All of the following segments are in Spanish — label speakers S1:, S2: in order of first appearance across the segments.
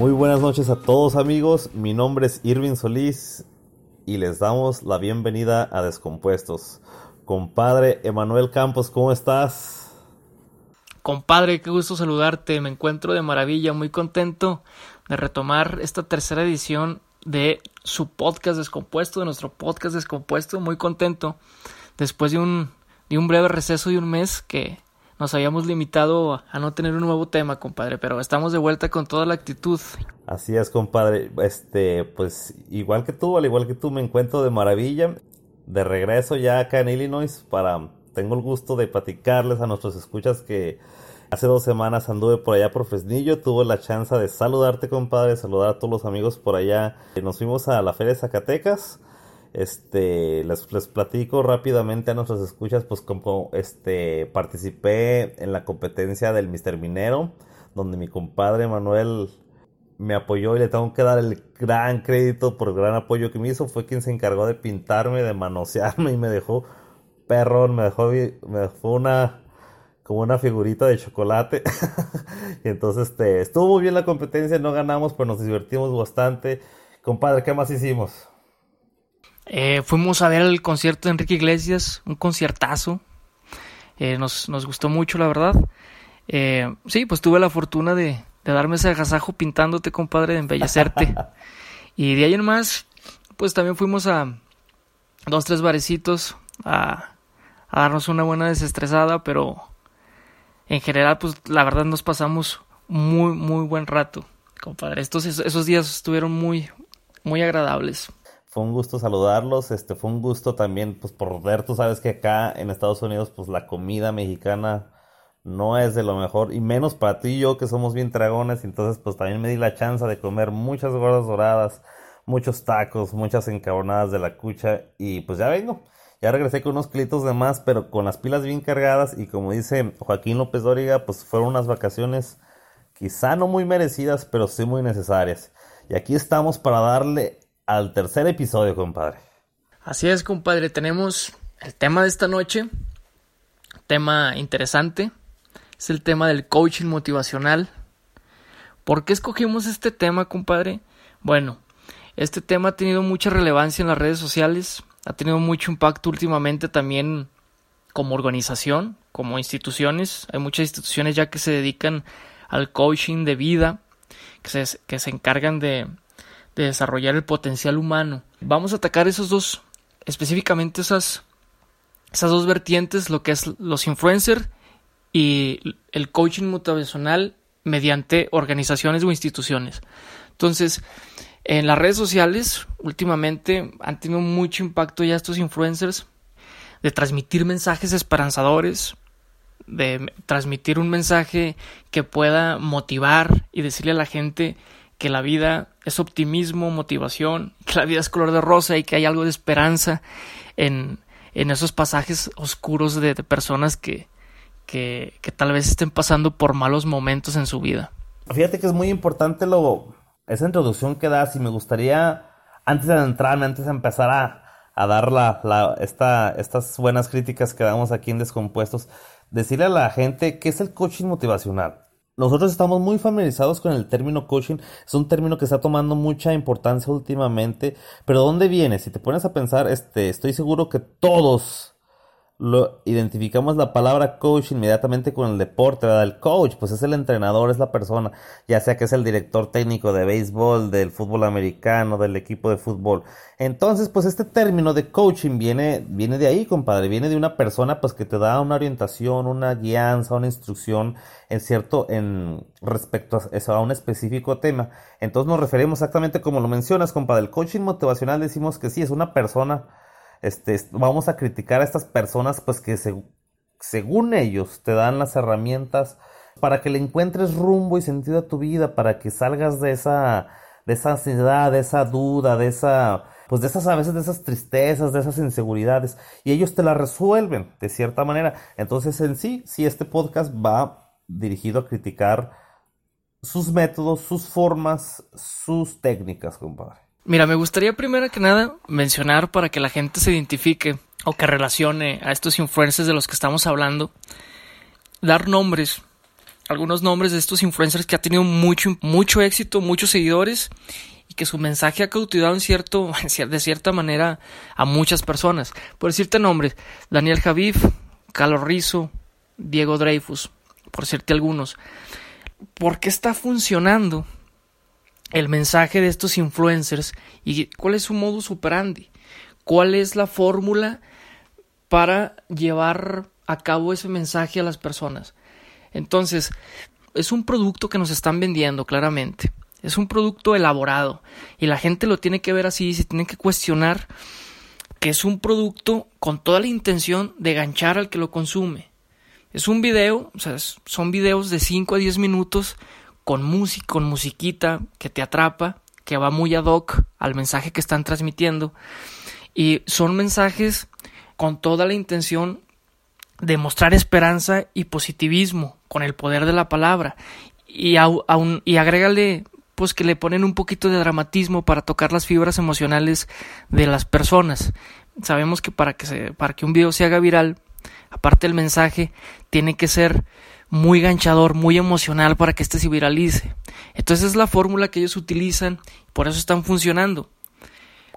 S1: Muy buenas noches a todos amigos, mi nombre es Irving Solís y les damos la bienvenida a Descompuestos. Compadre Emanuel Campos, ¿cómo estás?
S2: Compadre, qué gusto saludarte, me encuentro de maravilla, muy contento de retomar esta tercera edición de su podcast Descompuesto, de nuestro podcast Descompuesto, muy contento después de un, de un breve receso de un mes que nos habíamos limitado a no tener un nuevo tema, compadre, pero estamos de vuelta con toda la actitud.
S1: Así es, compadre. Este, pues igual que tú, al igual que tú, me encuentro de maravilla. De regreso ya acá en Illinois para tengo el gusto de platicarles a nuestros escuchas que hace dos semanas anduve por allá por Fresnillo, tuve la chance de saludarte, compadre, saludar a todos los amigos por allá. Nos fuimos a la Feria de Zacatecas este, les, platico rápidamente a nuestras escuchas, pues como este, participé en la competencia del Mister Minero, donde mi compadre Manuel me apoyó y le tengo que dar el gran crédito por el gran apoyo que me hizo. Fue quien se encargó de pintarme, de manosearme y me dejó perrón, me dejó, me una como una figurita de chocolate. y entonces este, estuvo muy bien la competencia, no ganamos, pero nos divertimos bastante. Compadre, ¿qué más hicimos?
S2: Eh, fuimos a ver el concierto de Enrique Iglesias, un conciertazo. Eh, nos, gustó mucho, la verdad. Eh, sí, pues tuve la fortuna de, darme ese agasajo pintándote, compadre, de embellecerte. y de ahí en más, pues también fuimos a dos, tres barecitos a, darnos una buena desestresada, pero en general, pues la verdad nos pasamos muy, muy buen rato, compadre. Estos, esos días estuvieron muy, muy agradables.
S1: Fue un gusto saludarlos, este fue un gusto también pues por ver, tú sabes que acá en Estados Unidos pues la comida mexicana no es de lo mejor y menos para ti y yo que somos bien dragones, entonces pues también me di la chance de comer muchas gordas doradas, muchos tacos, muchas encabronadas de la cucha y pues ya vengo. Ya regresé con unos clitos de más, pero con las pilas bien cargadas y como dice Joaquín López Dóriga, pues fueron unas vacaciones quizá no muy merecidas, pero sí muy necesarias. Y aquí estamos para darle al tercer episodio, compadre.
S2: Así es, compadre. Tenemos el tema de esta noche. Tema interesante. Es el tema del coaching motivacional. ¿Por qué escogimos este tema, compadre? Bueno, este tema ha tenido mucha relevancia en las redes sociales. Ha tenido mucho impacto últimamente también como organización, como instituciones. Hay muchas instituciones ya que se dedican al coaching de vida, que se, que se encargan de de desarrollar el potencial humano. Vamos a atacar esos dos, específicamente esas, esas dos vertientes, lo que es los influencers y el coaching motivacional mediante organizaciones o instituciones. Entonces, en las redes sociales últimamente han tenido mucho impacto ya estos influencers de transmitir mensajes esperanzadores, de transmitir un mensaje que pueda motivar y decirle a la gente que la vida es optimismo, motivación, que la vida es color de rosa y que hay algo de esperanza en, en esos pasajes oscuros de, personas que, que, que, tal vez estén pasando por malos momentos en su vida.
S1: Fíjate que es muy importante lo, esa introducción que das y me gustaría, antes de entrarme, antes de empezar a, a dar la, la, esta, estas buenas críticas que damos aquí en Descompuestos, decirle a la gente qué es el coaching motivacional. Nosotros estamos muy familiarizados con el término coaching, es un término que está tomando mucha importancia últimamente, pero ¿dónde viene? Si te pones a pensar, este, estoy seguro que todos lo identificamos la palabra coach inmediatamente con el deporte, ¿verdad? El coach, pues es el entrenador, es la persona, ya sea que es el director técnico de béisbol, del fútbol americano, del equipo de fútbol. Entonces, pues este término de coaching viene, viene de ahí, compadre, viene de una persona pues que te da una orientación, una guianza, una instrucción en cierto, en respecto a, eso, a un específico tema. Entonces nos referimos exactamente como lo mencionas, compadre. El coaching motivacional decimos que sí, es una persona este, vamos a criticar a estas personas pues que según ellos te dan las herramientas para que le encuentres rumbo y sentido a tu vida, para que salgas de esa, de esa ansiedad, de esa duda, de esa, pues de esas a veces de esas tristezas, de esas inseguridades, y ellos te la resuelven de cierta manera. Entonces en sí, sí este podcast va dirigido a criticar sus métodos, sus formas, sus técnicas, compadre.
S2: Mira, me gustaría primero que nada mencionar para que la gente se identifique o que relacione a estos influencers de los que estamos hablando, dar nombres algunos nombres de estos influencers que ha tenido mucho, mucho éxito, muchos seguidores y que su mensaje ha cautivado en cierto, de cierta manera a muchas personas. Por decirte nombres, Daniel Javif, Carlos Rizzo, Diego Dreyfus, por decirte algunos. ¿Por qué está funcionando el mensaje de estos influencers y cuál es su modus operandi? ¿Cuál es la fórmula para llevar a cabo ese mensaje a las personas? Entonces, es un producto que nos están vendiendo claramente. Es un producto elaborado y la gente lo tiene que ver así, se tiene que cuestionar que es un producto con toda la intención de ganchar al que lo consume. Es un video, o sea, son videos de 5 a 10 minutos con música, con musiquita que te atrapa, que va muy ad hoc al mensaje que están transmitiendo. Y son mensajes con toda la intención de mostrar esperanza y positivismo con el poder de la palabra. Y, aún, y agrégale pues que le ponen un poquito de dramatismo para tocar las fibras emocionales de las personas. Sabemos que para que, se, para que un video se haga viral, aparte del mensaje, tiene que ser muy ganchador, muy emocional para que éste se viralice. Entonces es la fórmula que ellos utilizan, por eso están funcionando.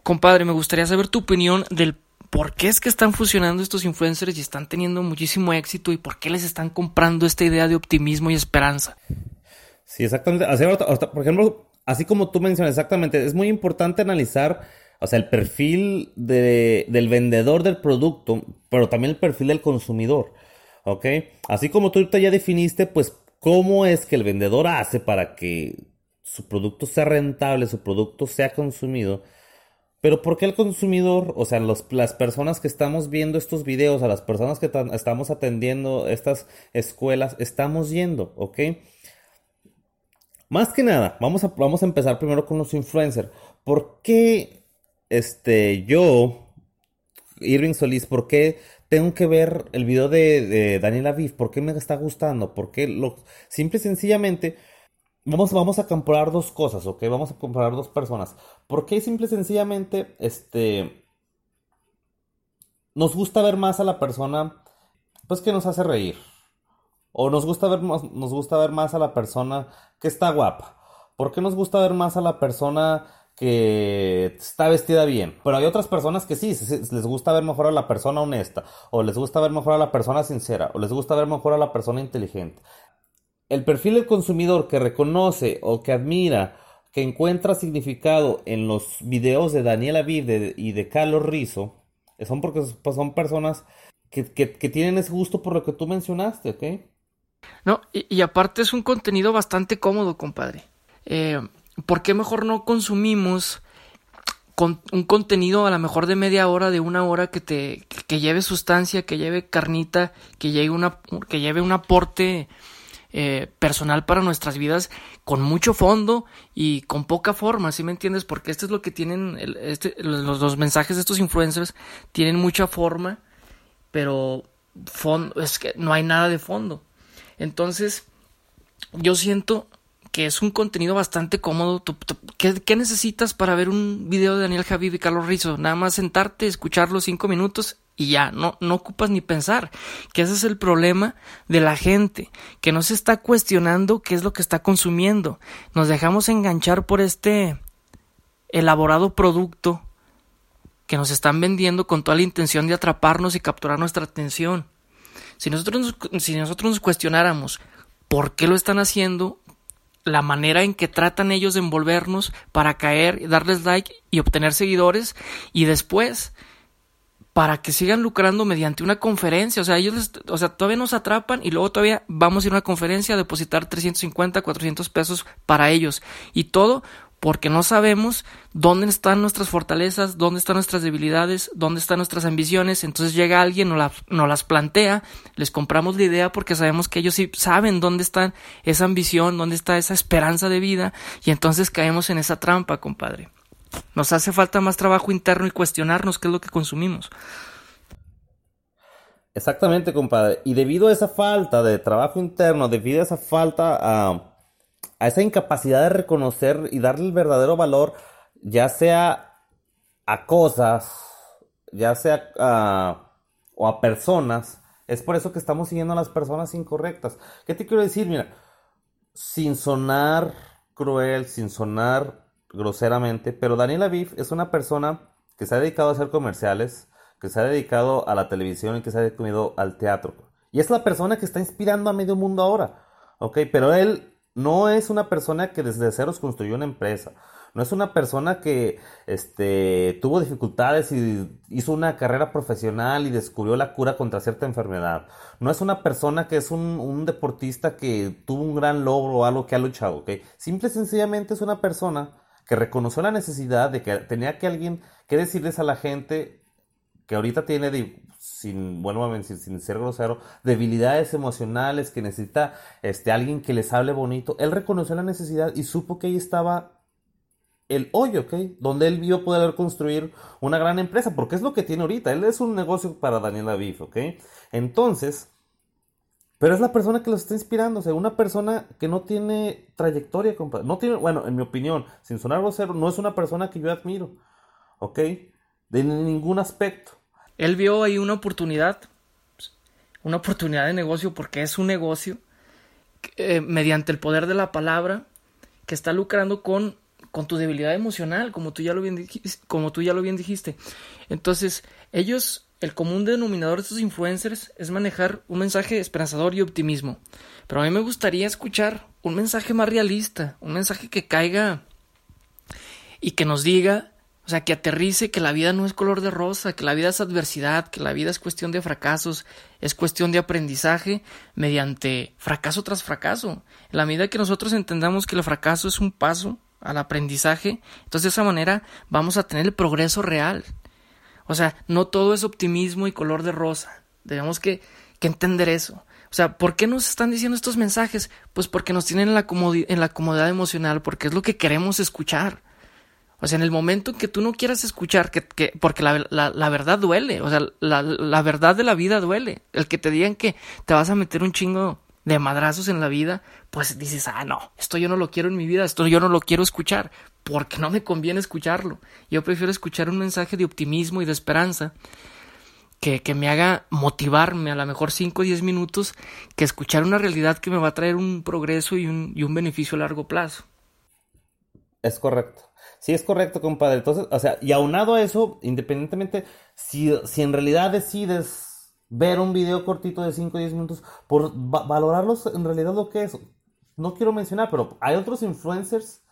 S2: Compadre, me gustaría saber tu opinión del por qué es que están funcionando estos influencers y están teniendo muchísimo éxito y por qué les están comprando esta idea de optimismo y esperanza.
S1: Sí, exactamente. por ejemplo, así como tú mencionas, exactamente, es muy importante analizar, o sea, el perfil del vendedor del producto, pero también el perfil del consumidor, ¿ok? Así como tú ya definiste, pues, cómo es que el vendedor hace para que su producto sea rentable, su producto sea consumido. Pero ¿por qué el consumidor, o sea, las personas que estamos viendo estos videos, a las personas que estamos atendiendo estas escuelas, estamos yendo, ¿ok? Más que nada, vamos a, vamos a empezar primero con los influencers. ¿Por qué este, yo, Irving Solís, por qué tengo que ver el video de, Daniel Aviv? ¿Por qué me está gustando? ¿Por qué lo... Simple y sencillamente... Vamos, vamos a comparar dos cosas, ¿ok? Vamos a comparar dos personas. ¿Por qué simple y sencillamente, este... Nos gusta ver más a la persona, pues que nos hace reír, o nos gusta ver más, nos gusta ver más a la persona que está guapa. ¿Por qué nos gusta ver más a la persona que está vestida bien? Pero hay otras personas que sí, les gusta ver mejor a la persona honesta, o les gusta ver mejor a la persona sincera, o les gusta ver mejor a la persona inteligente. El perfil del consumidor que reconoce o que admira, que encuentra significado en los videos de Daniela Aviv y de Carlos Rizzo, son porque pues, son personas que, que tienen ese gusto por lo que tú mencionaste, ¿ok?
S2: No, y, aparte es un contenido bastante cómodo, compadre. Eh, ¿Por qué mejor no consumimos con un contenido a lo mejor de media hora, de una hora que te que lleve sustancia, que lleve carnita, que lleve una que lleve un aporte eh, personal para nuestras vidas con mucho fondo y con poca forma, ¿sí me entiendes? Porque esto es lo que tienen este, los, los, mensajes de estos influencers tienen mucha forma, pero fondo, es que no hay nada de fondo. Entonces, yo siento que es un contenido bastante cómodo. ¿Qué, necesitas para ver un video de Daniel Javid y Carlos Rizzo? Nada más sentarte, escucharlo cinco minutos y ya, no, no ocupas ni pensar. Que ese es el problema de la gente, que no se está cuestionando qué es lo que está consumiendo. Nos dejamos enganchar por este elaborado producto que nos están vendiendo con toda la intención de atraparnos y capturar nuestra atención. Si nosotros, si nosotros nos cuestionáramos por qué lo están haciendo, la manera en que tratan ellos de envolvernos para caer, darles like y obtener seguidores, y después para que sigan lucrando mediante una conferencia. O sea, ellos, o sea, todavía nos atrapan y luego todavía vamos a ir a una conferencia a depositar 350, 400 pesos para ellos. Y todo porque no sabemos dónde están nuestras fortalezas, dónde están nuestras debilidades, dónde están nuestras ambiciones. Entonces llega alguien, nos, las plantea, les compramos la idea porque sabemos que ellos sí saben dónde está esa ambición, dónde está esa esperanza de vida y entonces caemos en esa trampa, compadre. Nos hace falta más trabajo interno y cuestionarnos qué es lo que consumimos.
S1: Exactamente, compadre. Y debido a esa falta de trabajo interno, debido a esa falta a a esa incapacidad de reconocer y darle el verdadero valor, ya sea a cosas, ya sea a, o a personas Es por eso que estamos siguiendo a las personas incorrectas. ¿Qué te quiero decir? Mira, sin sonar cruel, sin sonar groseramente, pero Daniel Aviv es una persona que se ha dedicado a hacer comerciales, que se ha dedicado a la televisión y que se ha dedicado al teatro. Y es la persona que está inspirando a medio mundo ahora. ¿Ok? Pero él no es una persona que desde ceros construyó una empresa. No es una persona que este, tuvo dificultades y hizo una carrera profesional y descubrió la cura contra cierta enfermedad. No es una persona que es un, deportista que tuvo un gran logro o algo que ha luchado. ¿okay? Simple y sencillamente es una persona que reconoció la necesidad de que tenía que alguien que decirles a la gente que ahorita tiene, sin, bueno, a sin ser grosero, debilidades emocionales, que necesita este, alguien que les hable bonito. Él reconoció la necesidad y supo que ahí estaba el hoyo, ¿ok? Donde él vio poder construir una gran empresa, porque es lo que tiene ahorita. Él es un negocio para Daniel Aviv, ¿ok? Entonces, pero es la persona que lo está inspirando, o sea, una persona que no tiene trayectoria, no tiene, bueno, en mi opinión, sin sonar grosero, no es una persona que yo admiro, ¿ok? De ningún aspecto.
S2: Él vio ahí una oportunidad, una oportunidad de negocio, porque es un negocio eh, mediante el poder de la palabra que está lucrando con con tu debilidad emocional, como tú ya lo bien, como tú ya lo bien dijiste. Entonces, ellos, el común denominador de estos influencers es manejar un mensaje esperanzador y optimismo. Pero a mí me gustaría escuchar un mensaje más realista, un mensaje que caiga y que nos diga, o sea, que aterrice que la vida no es color de rosa, que la vida es adversidad, que la vida es cuestión de fracasos, es cuestión de aprendizaje mediante fracaso tras fracaso. En la medida que nosotros entendamos que el fracaso es un paso al aprendizaje, entonces de esa manera vamos a tener el progreso real. O sea, no todo es optimismo y color de rosa. Debemos que, que entender eso. O sea, ¿por qué nos están diciendo estos mensajes? Pues porque nos tienen en la, en la comodidad emocional, porque es lo que queremos escuchar. O sea, en el momento en que tú no quieras escuchar, que, que porque la, la, verdad duele, o sea, la, la verdad de la vida duele. El que te digan que te vas a meter un chingo de madrazos en la vida, pues dices, ah, no, esto yo no lo quiero en mi vida, esto yo no lo quiero escuchar, porque no me conviene escucharlo. Yo prefiero escuchar un mensaje de optimismo y de esperanza que, que me haga motivarme a lo mejor 5 o 10 minutos que escuchar una realidad que me va a traer un progreso y un, y un beneficio a largo plazo.
S1: Es correcto. Sí, es correcto, compadre. Entonces, o sea, y aunado a eso, independientemente, si, si en realidad decides ver un video cortito de 5 o 10 minutos, por valorarlos en realidad lo que es. No quiero mencionar, pero hay otros influencers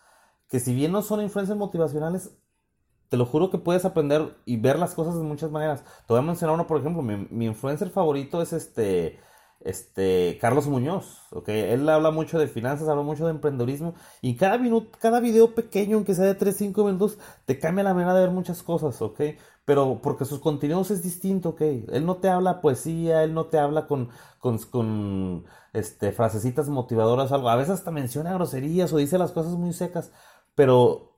S1: que si bien no son influencers motivacionales, te lo juro que puedes aprender y ver las cosas de muchas maneras. Te voy a mencionar uno, por ejemplo, mi, mi influencer favorito es este este, Carlos Muñoz, ¿ok? Él habla mucho de finanzas, habla mucho de emprendedorismo y cada minuto, cada video pequeño, aunque sea de 3, 5 minutos, te cambia la manera de ver muchas cosas, ¿ok? Pero porque sus contenidos es distinto, ¿ok? Él no te habla poesía, él no te habla con, con, con este, frasecitas motivadoras, algo. A veces hasta menciona groserías o dice las cosas muy secas, pero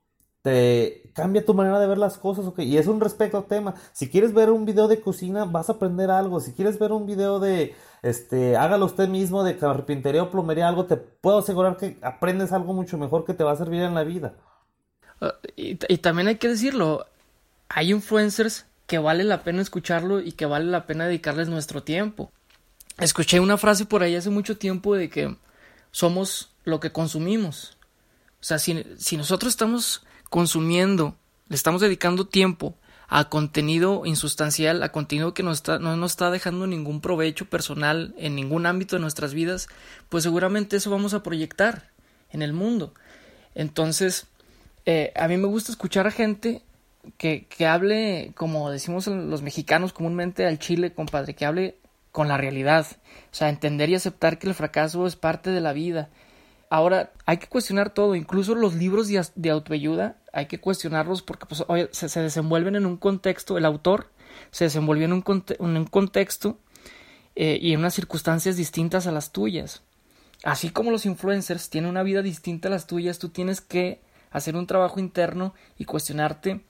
S1: te cambia tu manera de ver las cosas, ok. Y es un respecto al tema. Si quieres ver un video de cocina, vas a aprender algo. Si quieres ver un video de, este, hágalo usted mismo, de carpintería o plomería, algo, te puedo asegurar que aprendes algo mucho mejor que te va a servir en la vida.
S2: Ah, y, también hay que decirlo, hay influencers que vale la pena escucharlo y que vale la pena dedicarles nuestro tiempo. Escuché una frase por ahí hace mucho tiempo de que somos lo que consumimos. O sea, si nosotros estamos consumiendo, le estamos dedicando tiempo a contenido insustancial, a contenido que no nos está dejando ningún provecho personal en ningún ámbito de nuestras vidas, pues seguramente eso vamos a proyectar en el mundo. Entonces, eh, a mí me gusta escuchar a gente que, que hable, como decimos los mexicanos comúnmente al chile, compadre, que hable con la realidad, o sea, entender y aceptar que el fracaso es parte de la vida Ahora, hay que cuestionar todo, incluso los libros de, autoayuda, hay que cuestionarlos porque pues, se, desenvuelven en un contexto, el autor se desenvolvió en un, contexto eh, y en unas circunstancias distintas a las tuyas. Así como los influencers tienen una vida distinta a las tuyas, tú tienes que hacer un trabajo interno y cuestionarte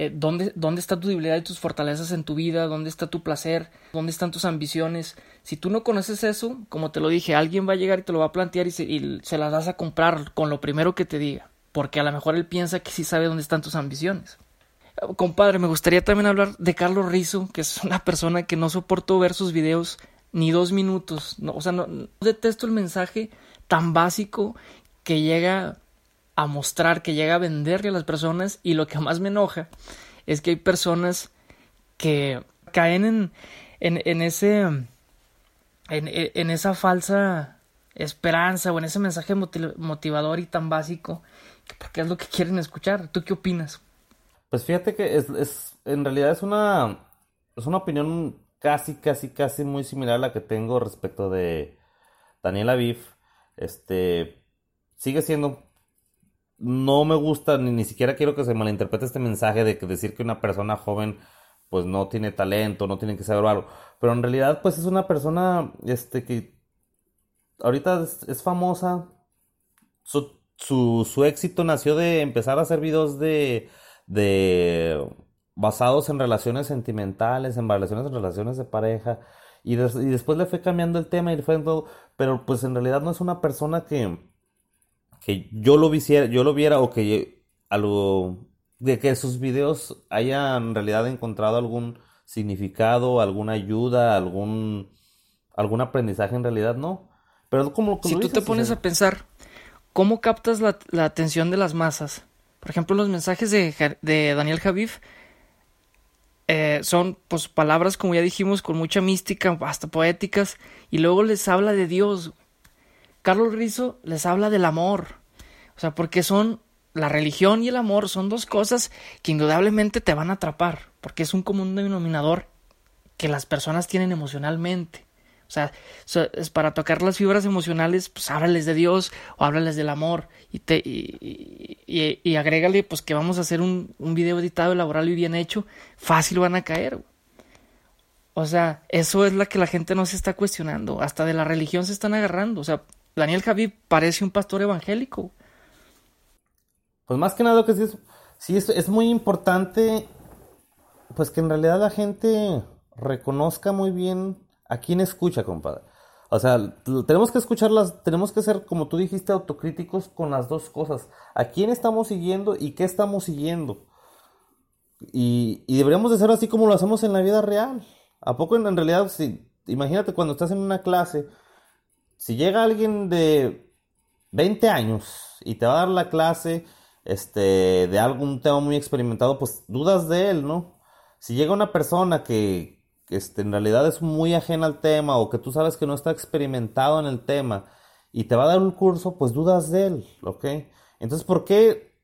S2: eh, ¿dónde, dónde está tu debilidad y tus fortalezas en tu vida, dónde está tu placer, dónde están tus ambiciones. Si tú no conoces eso, como te lo dije, alguien va a llegar y te lo va a plantear y se, se las vas a comprar con lo primero que te diga, porque a lo mejor él piensa que sí sabe dónde están tus ambiciones. Compadre, me gustaría también hablar de Carlos Rizo, que es una persona que no soporto ver sus videos ni dos minutos. No, o sea, no, detesto el mensaje tan básico que llega a mostrar, que llega a venderle a las personas. Y lo que más me enoja es que hay personas que caen en, en, en ese. En, en, esa falsa esperanza o en ese mensaje motivador y tan básico, porque es lo que quieren escuchar. ¿Tú qué opinas?
S1: Pues fíjate que es, es en realidad es una, es una opinión casi, casi, casi muy similar a la que tengo respecto de Daniel Aviv. Este, sigue siendo, no me gusta, ni, ni siquiera quiero que se malinterprete este mensaje de que decir que una persona joven pues no tiene talento, no tiene que saber algo. Pero en realidad, pues es una persona, este, que ahorita es, famosa. Su, su, su, éxito nació de empezar a hacer videos de de basados en relaciones sentimentales, en relaciones, en relaciones de pareja. Y, después le fue cambiando el tema y fue todo, pero pues en realidad no es una persona que, que yo lo viera, yo lo viera o que algo de que sus videos hayan en realidad encontrado algún significado, alguna ayuda, algún algún aprendizaje en realidad no. Pero como,
S2: si tú te pones a pensar, ¿cómo captas la, la atención de las masas? Por ejemplo, los mensajes de, de Daniel Javif eh, son pues palabras, como ya dijimos, con mucha mística, hasta poéticas, y luego les habla de Dios. Carlos Rizo les habla del amor. O sea, porque son la religión y el amor son dos cosas que indudablemente te van a atrapar, porque es un común denominador que las personas tienen emocionalmente. O sea, es para tocar las fibras emocionales, pues háblales de Dios o háblales del amor y, te, y, y, agrégale pues que vamos a hacer un, un video editado, elaborado y bien hecho, fácil van a caer. O sea, eso es la que la gente no se está cuestionando. Hasta de la religión se están agarrando. O sea, Daniel Javi parece un pastor evangélico.
S1: Pues más que nada que sí es, sí es, es muy importante pues que en realidad la gente reconozca muy bien ¿A quién escucha, compadre? O sea, tenemos que escucharlas, tenemos que ser, como tú dijiste, autocríticos con las dos cosas. ¿A quién estamos siguiendo y qué estamos siguiendo? Y, deberíamos de ser así como lo hacemos en la vida real. ¿A poco en, realidad, si, imagínate cuando estás en una clase, si llega alguien de 20 años y te va a dar la clase este, de algún tema muy experimentado, pues dudas de él, ¿no? Si llega una persona que, este, en realidad es muy ajena al tema o que tú sabes que no está experimentado en el tema y te va a dar un curso, pues dudas de él, ¿ok? Entonces, ¿por qué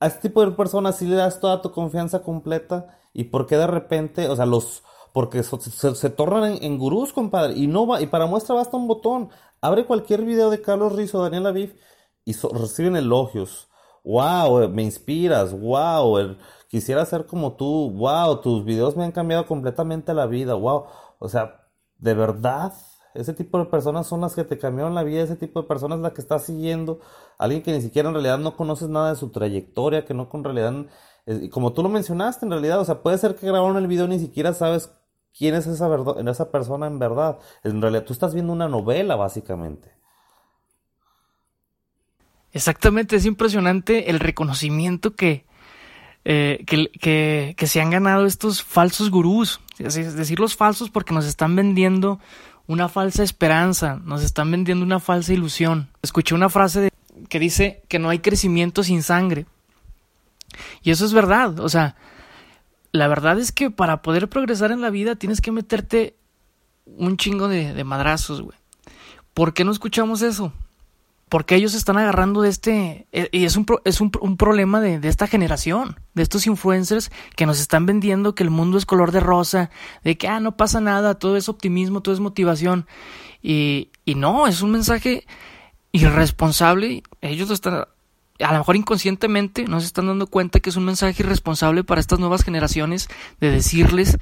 S1: a este tipo de personas sí le das toda tu confianza completa y por qué de repente, o sea, los, porque se, tornan en, gurús, compadre, y no va, y para muestra basta un botón, abre cualquier video de Carlos Rizzo o Daniel Aviv y reciben elogios, wow, me inspiras, wow, quisiera ser como tú, wow, tus videos me han cambiado completamente la vida, wow, o sea, de verdad, ese tipo de personas son las que te cambiaron la vida, ese tipo de personas es la que estás siguiendo, alguien que ni siquiera en realidad no conoces nada de su trayectoria, que no con realidad, como tú lo mencionaste en realidad, o sea, puede ser que grabaron el video y ni siquiera sabes quién es esa, esa persona en verdad, en realidad tú estás viendo una novela básicamente.
S2: Exactamente, es impresionante el reconocimiento que, eh, que, que, se han ganado estos falsos gurús. Es decir, los falsos porque nos están vendiendo una falsa esperanza, nos están vendiendo una falsa ilusión. Escuché una frase que dice que no hay crecimiento sin sangre. Y eso es verdad, o sea, la verdad es que para poder progresar en la vida tienes que meterte un chingo de, de madrazos, güey. ¿Por qué no escuchamos eso? porque ellos están agarrando de este, eh, y es un, es un, problema de, esta generación, de estos influencers que nos están vendiendo que el mundo es color de rosa, de que, ah, no pasa nada, todo es optimismo, todo es motivación, y, y no, es un mensaje irresponsable, ellos lo están, a lo mejor inconscientemente no se están dando cuenta que es un mensaje irresponsable para estas nuevas generaciones de decirles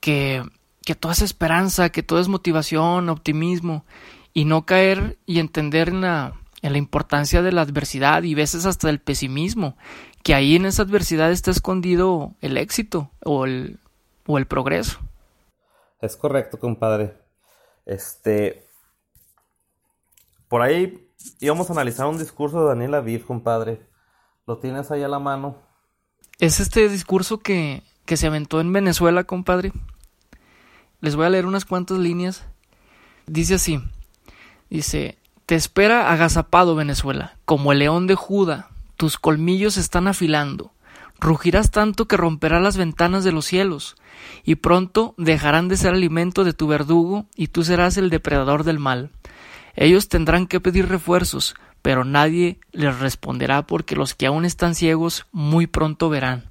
S2: que, que todo es esperanza, que todo es motivación, optimismo, y no caer y entender en la, la importancia de la adversidad y veces hasta del pesimismo, que ahí en esa adversidad está escondido el éxito o el, o el progreso.
S1: Es correcto, compadre. Este. Por ahí íbamos a analizar un discurso de Daniel Aviv, compadre. ¿Lo tienes ahí a la mano?
S2: es este discurso que, que se aventó en Venezuela, compadre. Les voy a leer unas cuantas líneas. Dice así, dice, te espera agazapado Venezuela, como el león de Judá, tus colmillos están afilando, rugirás tanto que romperás las ventanas de los cielos, y pronto dejarán de ser alimento de tu verdugo, y tú serás el depredador del mal. Ellos tendrán que pedir refuerzos, pero nadie les responderá porque los que aún están ciegos muy pronto verán.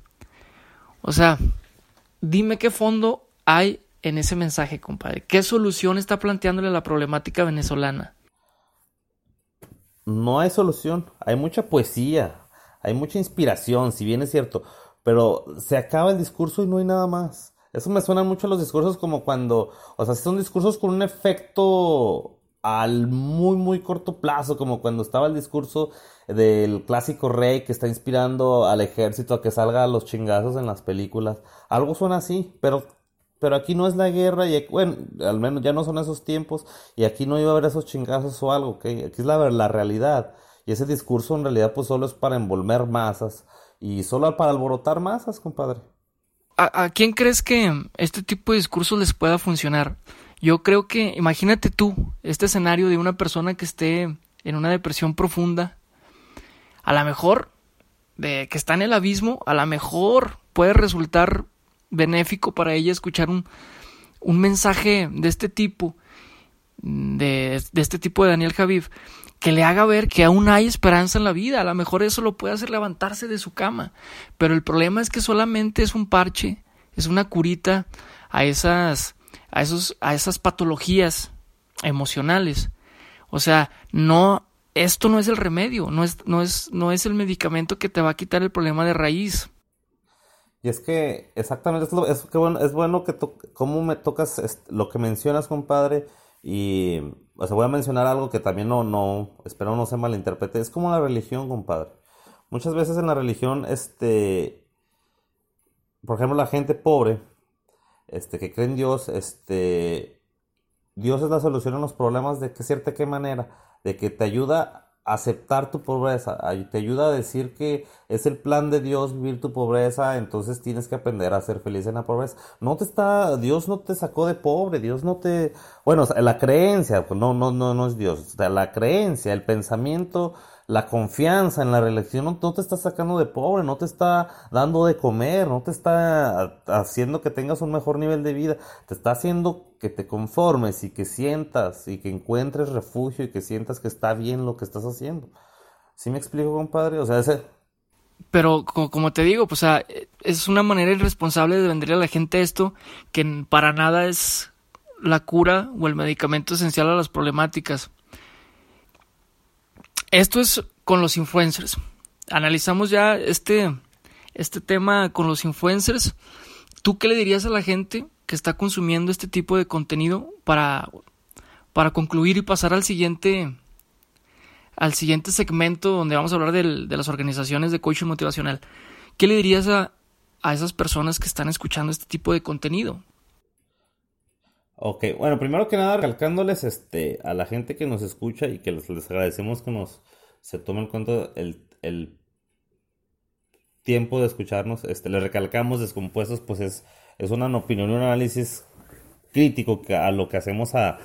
S2: O sea, dime qué fondo hay en ese mensaje, compadre. ¿Qué solución está planteándole la problemática venezolana?
S1: No hay solución, hay mucha poesía, hay mucha inspiración, si bien es cierto, pero se acaba el discurso y no hay nada más. Eso me suena mucho a los discursos como cuando, o sea, son discursos con un efecto al muy, muy corto plazo, como cuando estaba el discurso del clásico rey que está inspirando al ejército a que salga a los chingazos en las películas. Algo suena así, pero, pero aquí no es la guerra y, bueno, al menos ya no son esos tiempos y aquí no iba a haber esos chingazos o algo, Aquí es la, la realidad. Y ese discurso en realidad pues solo es para envolver masas y solo para alborotar masas, compadre.
S2: ¿A, ¿A quién crees que este tipo de discursos les pueda funcionar? Yo creo que, imagínate tú, este escenario de una persona que esté en una depresión profunda, a lo mejor, de que está en el abismo, a lo mejor puede resultar benéfico para ella escuchar un, un mensaje de este tipo, de, de, este tipo de Daniel Javif, que le haga ver que aún hay esperanza en la vida. A lo mejor eso lo puede hacer levantarse de su cama. Pero el problema es que solamente es un parche, es una curita a esas a, esos, a esas patologías emocionales. O sea, no, esto no es el remedio, no es, no, es, no es el medicamento que te va a quitar el problema de raíz.
S1: Y es que, exactamente, es, que bueno, es bueno que cómo me tocas lo que mencionas, compadre, y, o sea, voy a mencionar algo que también no, no, espero no se malinterprete, es como la religión, compadre. Muchas veces en la religión, este, por ejemplo, la gente pobre, este, que creen Dios, este, Dios es la solución a los problemas de que cierta qué manera, de que te ayuda a aceptar tu pobreza, te ayuda a decir que es el plan de Dios vivir tu pobreza, entonces tienes que aprender a ser feliz en la pobreza. No te está, Dios no te sacó de pobre, Dios no te, bueno, la creencia, pues no, no, no, no es Dios, la creencia, el pensamiento la confianza en la reelección no, te está sacando de pobre, no te está dando de comer, no te está haciendo que tengas un mejor nivel de vida, te está haciendo que te conformes y que sientas y que encuentres refugio y que sientas que está bien lo que estás haciendo. ¿Sí me explico, compadre? O sea, ese...
S2: Pero como te digo, pues es una manera irresponsable de venderle a la gente esto que para nada es la cura o el medicamento esencial a las problemáticas. Esto es con los influencers. Analizamos ya este, este tema con los influencers. ¿Tú qué le dirías a la gente que está consumiendo este tipo de contenido para, para concluir y pasar al siguiente, al siguiente segmento donde vamos a hablar de las organizaciones de coaching motivacional? ¿Qué le dirías a, a esas personas que están escuchando este tipo de contenido?
S1: Ok, bueno, primero que nada, recalcándoles este, a la gente que nos escucha y que les, agradecemos que nos se tomen en cuenta el, el, tiempo de escucharnos. Este, les recalcamos descompuestos, pues es, es una opinión, un análisis crítico que, a lo que hacemos a,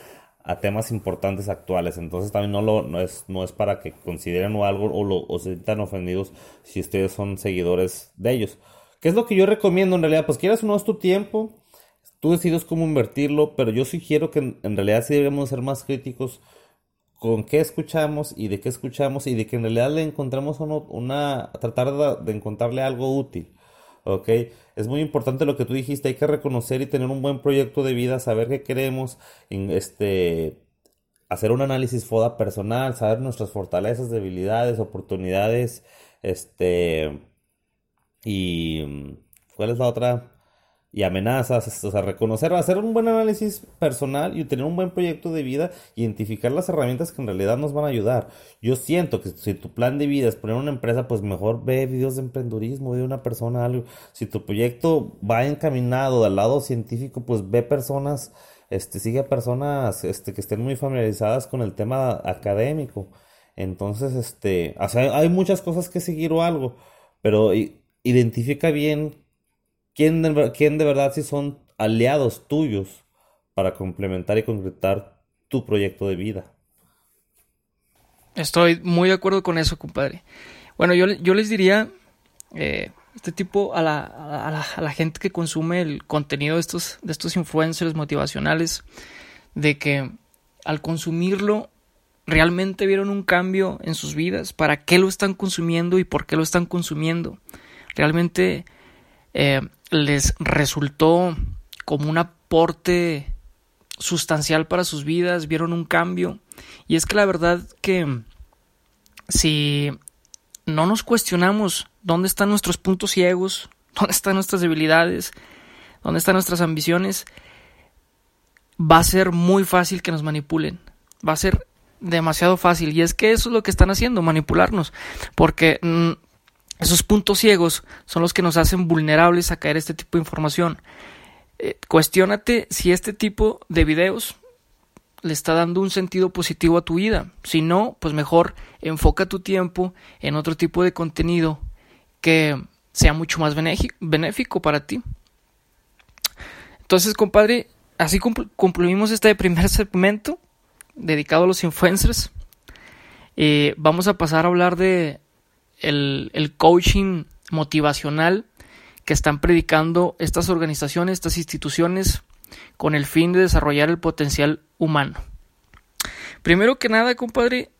S1: a, temas importantes actuales. Entonces también no, lo, no, es, no es para que consideren o algo o, lo, o se sientan ofendidos si ustedes son seguidores de ellos. ¿Qué es lo que yo recomiendo en realidad? Pues quieras o no es tu tiempo Tú decides cómo invertirlo, pero yo sugiero que en, realidad sí debemos ser más críticos con qué escuchamos y de qué escuchamos y de que en realidad le encontremos una, tratar de, encontrarle algo útil. ¿ok? Es muy importante lo que tú dijiste, hay que reconocer y tener un buen proyecto de vida, saber qué queremos, este, hacer un análisis FODA personal, saber nuestras fortalezas, debilidades, oportunidades, este, y, ¿cuál es la otra? Y amenazas, o sea, reconocer, hacer un buen análisis personal y tener un buen proyecto de vida, identificar las herramientas que en realidad nos van a ayudar. Yo siento que si tu plan de vida es poner una empresa, pues mejor ve videos de emprendurismo de una persona, algo. Si tu proyecto va encaminado al lado científico, pues ve personas, este, sigue a personas, este, que estén muy familiarizadas con el tema académico. Entonces, este, o sea, hay muchas cosas que seguir o algo, pero identifica bien quién de, verdad sí son aliados tuyos para complementar y concretar tu proyecto de vida.
S2: Estoy muy de acuerdo con eso, compadre. Bueno, yo, yo les diría, eh, este tipo, a la, a, la, a la, gente que consume el contenido de estos, de estos influencers motivacionales, de que al consumirlo realmente vieron un cambio en sus vidas, para qué lo están consumiendo y por qué lo están consumiendo. Realmente eh, les resultó como un aporte sustancial para sus vidas, vieron un cambio. Y es que la verdad que si no nos cuestionamos dónde están nuestros puntos ciegos, dónde están nuestras debilidades, dónde están nuestras ambiciones, va a ser muy fácil que nos manipulen. Va a ser demasiado fácil. Y es que eso es lo que están haciendo, manipularnos. Porque esos puntos ciegos son los que nos hacen vulnerables a caer este tipo de información. Eh, cuestiónate si este tipo de videos le está dando un sentido positivo a tu vida. Si no, pues mejor enfoca tu tiempo en otro tipo de contenido que sea mucho más benéfico para ti. Entonces, compadre, así concluimos este primer segmento dedicado a los influencers. Eh, vamos a pasar a hablar de el, coaching motivacional que están predicando estas organizaciones, estas instituciones, con el fin de desarrollar el potencial humano. Primero que nada, compadre,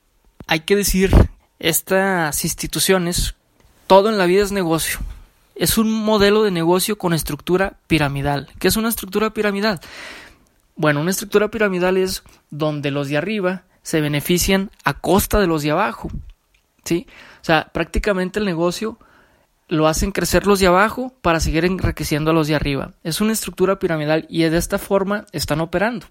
S2: hay que decir, estas instituciones, todo en la vida es negocio. Es un modelo de negocio con estructura piramidal. ¿Qué es una estructura piramidal? Bueno, una estructura piramidal es donde los de arriba se benefician a costa de los de abajo. ¿Sí? O sea, prácticamente el negocio lo hacen crecer los de abajo para seguir enriqueciendo a los de arriba. Es una estructura piramidal y de esta forma están operando.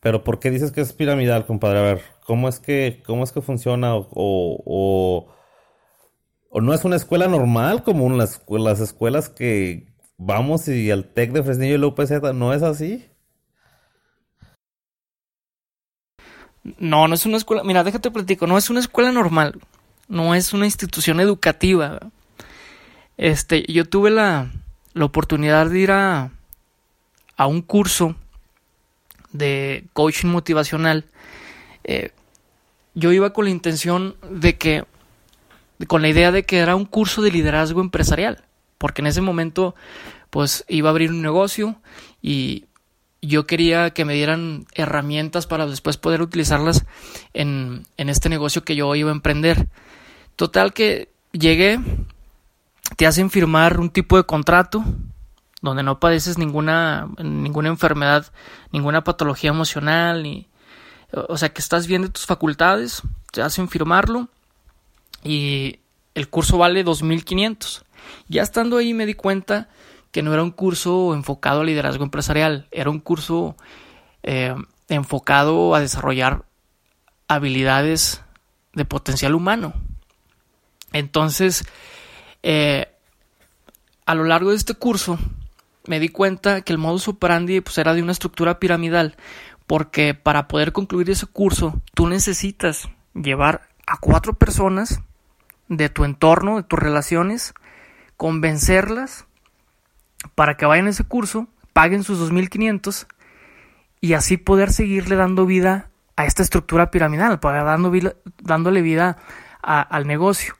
S1: Pero ¿por qué dices que es piramidal, compadre? A ver, ¿cómo es que, cómo es que funciona? O, o, o no es una escuela normal como las, las escuelas que vamos y al TEC de Fresnillo y la UPZ, ¿no es así?
S2: No, no es una escuela. Mira, déjate platico. No es una escuela normal. No es una institución educativa. Este, yo tuve la, la oportunidad de ir a, a un curso de coaching motivacional. Eh, yo iba con la intención de que, con la idea de que era un curso de liderazgo empresarial, porque en ese momento, pues iba a abrir un negocio y yo quería que me dieran herramientas para después poder utilizarlas en, en este negocio que yo iba a emprender. Total que llegué, te hacen firmar un tipo de contrato donde no padeces ninguna, ninguna enfermedad, ninguna patología emocional, ni, o sea que estás bien de tus facultades, te hacen firmarlo y el curso vale 2.500. Ya estando ahí me di cuenta que no era un curso enfocado a liderazgo empresarial, era un curso eh, enfocado a desarrollar habilidades de potencial humano. Entonces, eh, a lo largo de este curso, me di cuenta que el modus operandi pues, era de una estructura piramidal, porque para poder concluir ese curso, tú necesitas llevar a cuatro personas de tu entorno, de tus relaciones, convencerlas para que vayan a ese curso, paguen sus 2.500 y así poder seguirle dando vida a esta estructura piramidal, para dando dándole vida a, al negocio.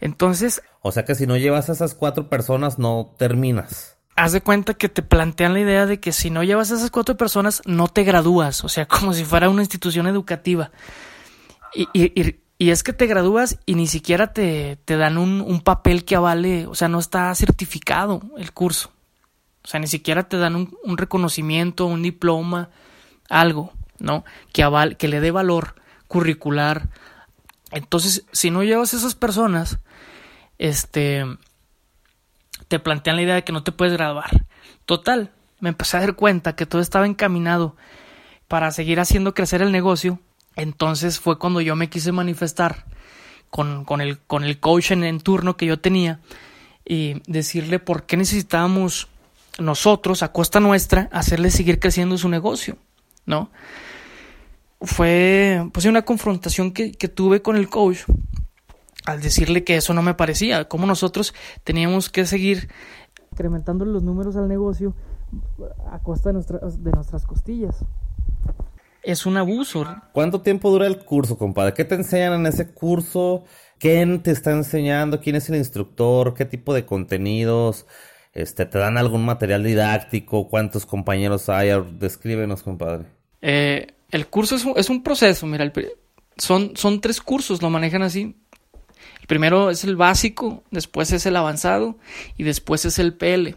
S2: Entonces...
S1: O sea que si no llevas a esas cuatro personas no terminas.
S2: Haz de cuenta que te plantean la idea de que si no llevas a esas cuatro personas no te gradúas, o sea, como si fuera una institución educativa. Y, y, y es que te gradúas y ni siquiera te, te dan un, un, papel que avale, o sea, no está certificado el curso. O sea, ni siquiera te dan un, un reconocimiento, un diploma, algo, ¿no? Que, aval, que le dé valor curricular. Entonces, si no llevas a esas personas, este, te plantean la idea de que no te puedes graduar. Total, me empecé a dar cuenta que todo estaba encaminado para seguir haciendo crecer el negocio. Entonces fue cuando yo me quise manifestar con, el, con el coach en, en turno que yo tenía y decirle por qué necesitábamos nosotros, a costa nuestra, hacerle seguir creciendo su negocio, ¿no? Fue pues una confrontación que, que tuve con el coach al decirle que eso no me parecía, como nosotros teníamos que seguir incrementando los números al negocio a costa de, de nuestras costillas. Es un abuso.
S1: ¿Cuánto tiempo dura el curso, compadre? ¿Qué te enseñan en ese curso? ¿Quién te está enseñando? ¿Quién es el instructor? ¿Qué tipo de contenidos? Este, ¿Te dan algún material didáctico? ¿Cuántos compañeros hay? Descríbenos, compadre.
S2: Eh, el curso es un, es un proceso, mira, son, son tres cursos, lo manejan así. El primero es el básico, después es el avanzado y después es el PL.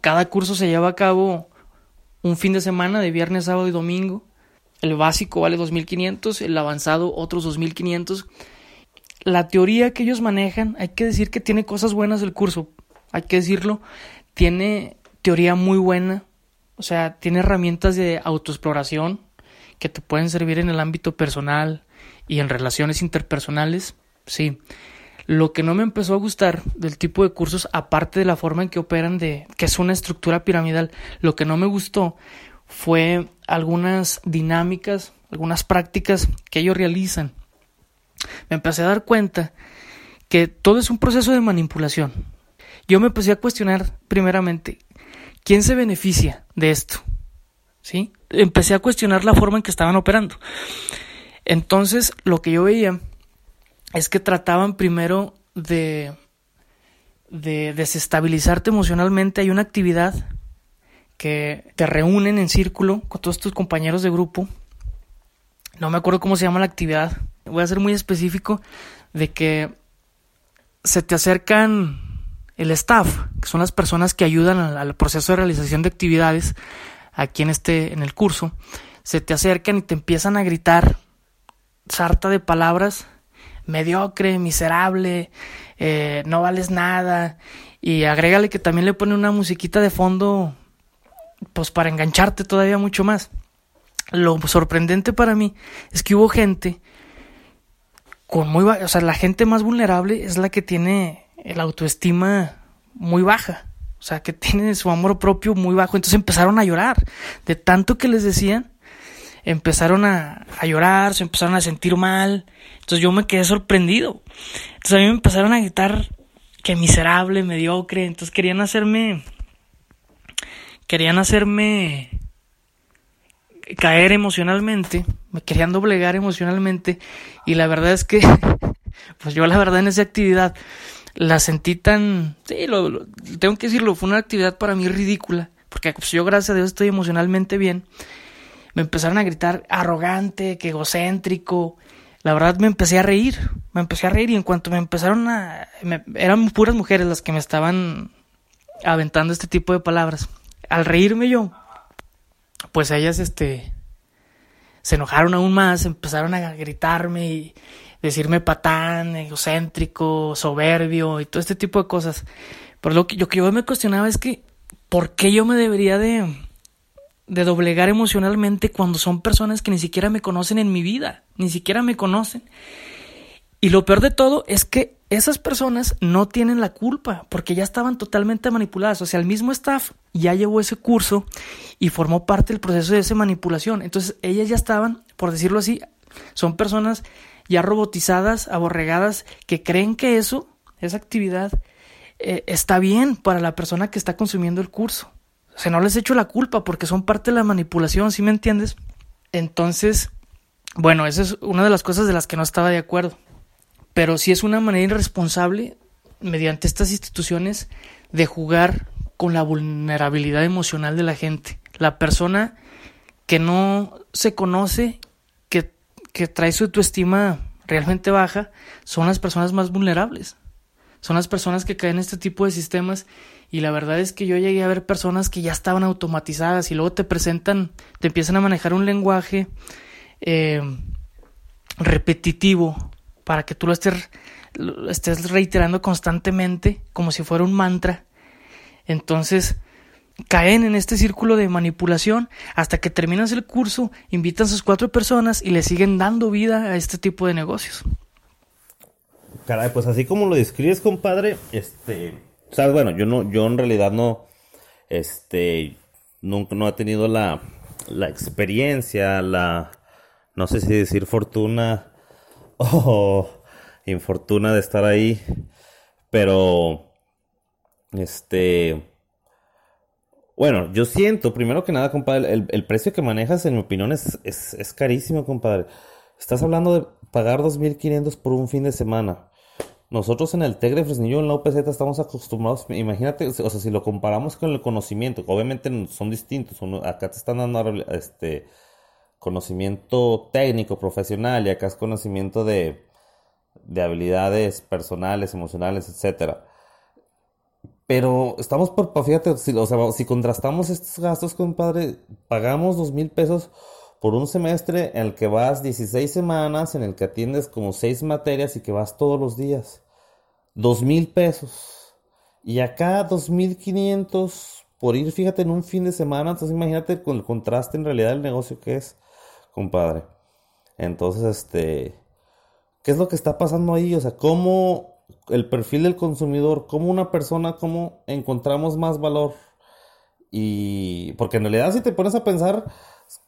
S2: Cada curso se lleva a cabo un fin de semana, de viernes, sábado y domingo. El básico vale 2.500, el avanzado otros 2.500. La teoría que ellos manejan, hay que decir que tiene cosas buenas el curso, hay que decirlo, tiene teoría muy buena, o sea, tiene herramientas de autoexploración que te pueden servir en el ámbito personal y en relaciones interpersonales, sí. Lo que no me empezó a gustar del tipo de cursos, aparte de la forma en que operan, de que es una estructura piramidal, lo que no me gustó fue algunas dinámicas, algunas prácticas que ellos realizan. Me empecé a dar cuenta que todo es un proceso de manipulación. Yo me empecé a cuestionar primeramente, ¿quién se beneficia de esto? ¿Sí? Empecé a cuestionar la forma en que estaban operando. Entonces, lo que yo veía es que trataban primero de, de desestabilizarte emocionalmente. Hay una actividad que te reúnen en círculo con todos tus compañeros de grupo. No me acuerdo cómo se llama la actividad. Voy a ser muy específico de que se te acercan el staff, que son las personas que ayudan al, proceso de realización de actividades aquí en este en el curso, se te acercan y te empiezan a gritar sarta de palabras mediocre, miserable, eh, no vales nada y agrégale que también le pone una musiquita de fondo pues para engancharte todavía mucho más. Lo sorprendente para mí es que hubo gente con muy o sea, la gente más vulnerable es la que tiene la autoestima muy baja, o sea, que tiene su amor propio muy bajo, entonces empezaron a llorar de tanto que les decían, empezaron a, a llorar, se empezaron a sentir mal, entonces yo me quedé sorprendido. Entonces a mí me empezaron a gritar que miserable, mediocre, entonces querían hacerme querían hacerme caer emocionalmente, me querían doblegar emocionalmente y la verdad es que, pues yo la verdad en esa actividad la sentí tan, sí, lo, tengo que decirlo, fue una actividad para mí ridícula, porque pues, yo gracias a Dios estoy emocionalmente bien, me empezaron a gritar arrogante, que egocéntrico, la verdad me empecé a reír, me empecé a reír y en cuanto me empezaron a, eran puras mujeres las que me estaban aventando este tipo de palabras al reírme yo, pues ellas este se enojaron aún más, empezaron a gritarme y decirme patán, egocéntrico, soberbio y todo este tipo de cosas. Pero lo que, yo, me cuestionaba es que, ¿por qué yo me debería de, de doblegar emocionalmente cuando son personas que ni siquiera me conocen en mi vida? Ni siquiera me conocen. Y lo peor de todo es que esas personas no tienen la culpa porque ya estaban totalmente manipuladas. O sea, el mismo staff ya llevó ese curso y formó parte del proceso de esa manipulación. Entonces, ellas ya estaban, por decirlo así, son personas ya robotizadas, aborregadas, que creen que eso, esa actividad, eh, está bien para la persona que está consumiendo el curso. O sea, no les echo la culpa porque son parte de la manipulación, ¿sí me entiendes? Entonces, bueno, esa es una de las cosas de las que no estaba de acuerdo pero sí es una manera irresponsable mediante estas instituciones de jugar con la vulnerabilidad emocional de la gente. La persona que no se conoce, que, que trae su autoestima realmente baja, son las personas más vulnerables. Son las personas que caen en este tipo de sistemas y la verdad es que yo llegué a ver personas que ya estaban automatizadas y luego te presentan, te empiezan a manejar un lenguaje eh, repetitivo para que tú lo estés, reiterando constantemente como si fuera un mantra. Entonces, caen en este círculo de manipulación hasta que terminas el curso, invitan a sus cuatro personas y le siguen dando vida a este tipo de negocios.
S1: Caray, pues así como lo describes, compadre, este, bueno, yo no, yo en realidad no, este, nunca no he tenido la, la experiencia, la, no sé si decir fortuna, o infortuna de estar ahí. Pero, este, bueno, yo siento, primero que nada, compadre, el, precio que manejas, en mi opinión, es, es, carísimo, compadre. Estás hablando de pagar 2.500 por un fin de semana. Nosotros en el TEC de Fresnillo, en la UPZ, estamos acostumbrados, imagínate, o sea, si lo comparamos con el conocimiento, obviamente son distintos. acá te están dando este conocimiento técnico, profesional, y acá es conocimiento de, de habilidades personales, emocionales, etcétera. Pero estamos por, fíjate, si, o sea, si contrastamos estos gastos, compadre, pagamos dos mil pesos por un semestre en el que vas 16 semanas, en el que atiendes como 6 materias y que vas todos los días. Dos mil pesos. Y acá dos mil quinientos por ir, fíjate, en un fin de semana. Entonces imagínate con el contraste en realidad del negocio que es, compadre. Entonces, este, ¿qué es lo que está pasando ahí? O sea, ¿cómo el perfil del consumidor, cómo una persona, cómo encontramos más valor? Y porque en realidad si te pones a pensar,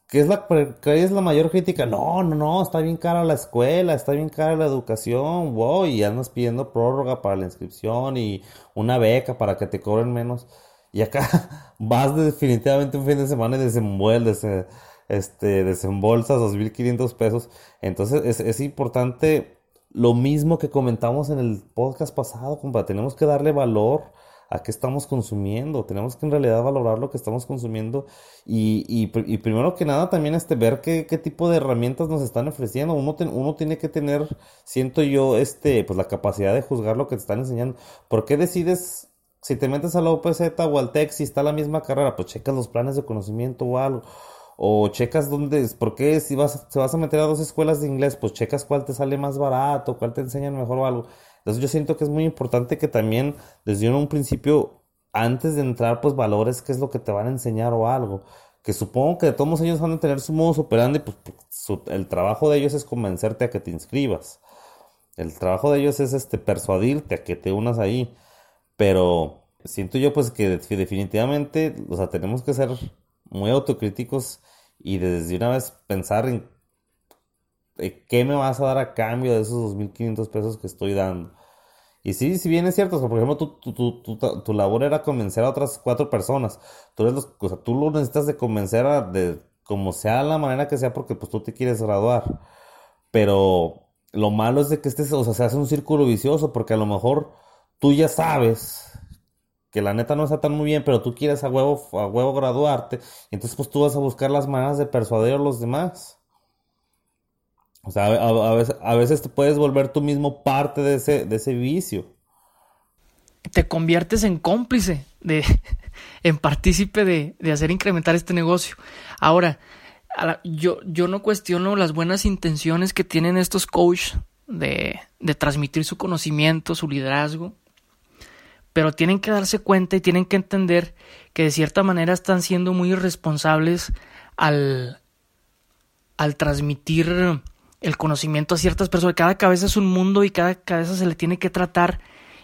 S1: ¿qué es la, qué es la mayor crítica? No, no, no, está bien cara la escuela, está bien cara la educación, wow, y andas pidiendo prórroga para la inscripción y una beca para que te cobren menos. Y acá vas definitivamente un fin de semana y desenvuelves, eh, este, desembolsas 2.500 pesos. Entonces es, es importante lo mismo que comentamos en el podcast pasado, compa. Tenemos que darle valor a qué estamos consumiendo. Tenemos que en realidad valorar lo que estamos consumiendo y, y, primero que nada también este, ver qué, qué, tipo de herramientas nos están ofreciendo. Uno, uno tiene que tener, siento yo, este, pues la capacidad de juzgar lo que te están enseñando. ¿Por qué decides, si te metes a la OPZ o al TEC, si está la misma carrera, pues checas los planes de conocimiento o algo? O checas dónde, ¿por qué si vas, vas a meter a dos escuelas de inglés, pues checas cuál te sale más barato, cuál te enseñan mejor o algo. Entonces yo siento que es muy importante que también desde un principio, antes de entrar, pues valores qué es lo que te van a enseñar o algo. Que supongo que todos ellos van a tener su modo operandi, pues, pues el trabajo de ellos es convencerte a que te inscribas. El trabajo de ellos es este persuadirte a que te unas ahí. Pero siento yo pues que definitivamente, o sea, tenemos que ser muy autocríticos y desde una vez pensar en ¿qué me vas a dar a cambio de esos 2.500 pesos que estoy dando? Y sí, si bien es cierto, por ejemplo, tu, labor era convencer a otras cuatro personas. Tú, eres los, o lo necesitas de convencer a, de como sea la manera que sea porque pues tú te quieres graduar. Pero lo malo es de que este, o sea, se hace un círculo vicioso porque a lo mejor tú ya sabes que la neta no está tan muy bien, pero tú quieres a huevo, a huevo graduarte. Entonces pues tú vas a buscar las maneras de persuadir a los demás. O sea, a, veces, te puedes volver tú mismo parte de ese, de ese vicio.
S2: Te conviertes en cómplice, de, en partícipe de, de hacer incrementar este negocio. Ahora, yo, yo no cuestiono las buenas intenciones que tienen estos coaches de, de transmitir su conocimiento, su liderazgo, pero tienen que darse cuenta y tienen que entender que de cierta manera están siendo muy irresponsables al, al transmitir el conocimiento a ciertas personas. Cada cabeza es un mundo y cada cabeza se le tiene que tratar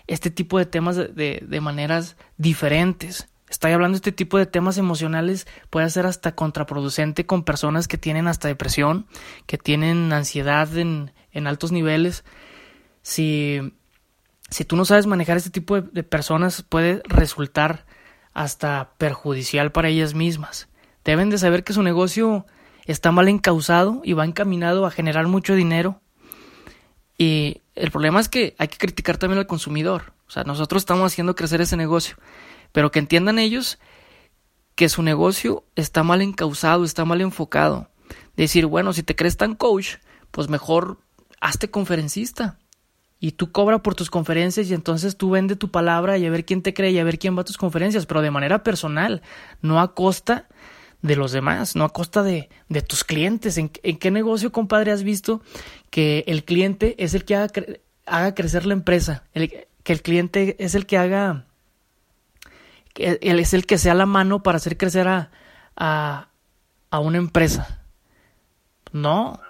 S2: este tipo de temas de, de, maneras diferentes. Estoy hablando de este tipo de temas emocionales, puede ser hasta contraproducente con personas que tienen hasta depresión, que tienen ansiedad en, en altos niveles. Si, si tú no sabes manejar este tipo de, personas, puede resultar hasta perjudicial para ellas mismas. Deben de saber que su negocio está mal encausado y va encaminado a generar mucho dinero. Y el problema es que hay que criticar también al consumidor. O sea, nosotros estamos haciendo crecer ese negocio, pero que entiendan ellos que su negocio está mal encausado, está mal enfocado. Decir, bueno, si te crees tan coach, pues mejor hazte conferencista. Y tú cobra por tus conferencias y entonces tú vende tu palabra y a ver quién te cree y a ver quién va a tus conferencias, pero de manera personal, no a costa de los demás, no a costa de, de tus clientes. ¿En, qué negocio, compadre, has visto que el cliente es el que haga, haga crecer la empresa? El, que el cliente es el que haga, es el que sea la mano para hacer crecer a, a, a una empresa. No.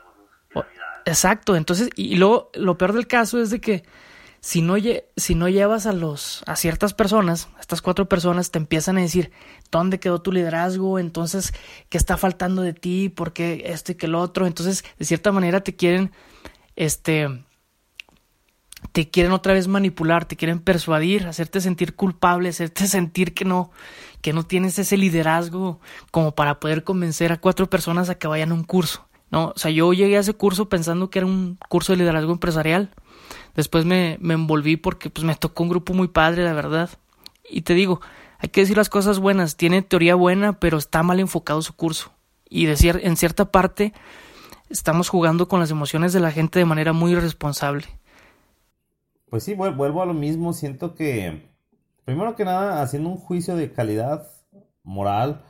S2: Exacto, entonces, y luego lo peor del caso es de que si no, si no llevas a los a ciertas personas, estas cuatro personas te empiezan a decir dónde quedó tu liderazgo, entonces qué está faltando de ti, por qué esto y que lo otro, entonces de cierta manera te quieren este te quieren otra vez manipular, te quieren persuadir, hacerte sentir culpable, hacerte sentir que no, que no tienes ese liderazgo como para poder convencer a cuatro personas a que vayan a un curso. No, o sea, yo llegué a ese curso pensando que era un curso de liderazgo empresarial. Después me, me envolví porque pues me tocó un grupo muy padre, la verdad. Y te digo, hay que decir las cosas buenas. Tiene teoría buena, pero está mal enfocado su curso. Y decir, en cierta parte estamos jugando con las emociones de la gente de manera muy irresponsable.
S1: Pues sí, vuelvo a lo mismo. Siento que, primero que nada, haciendo un juicio de calidad moral,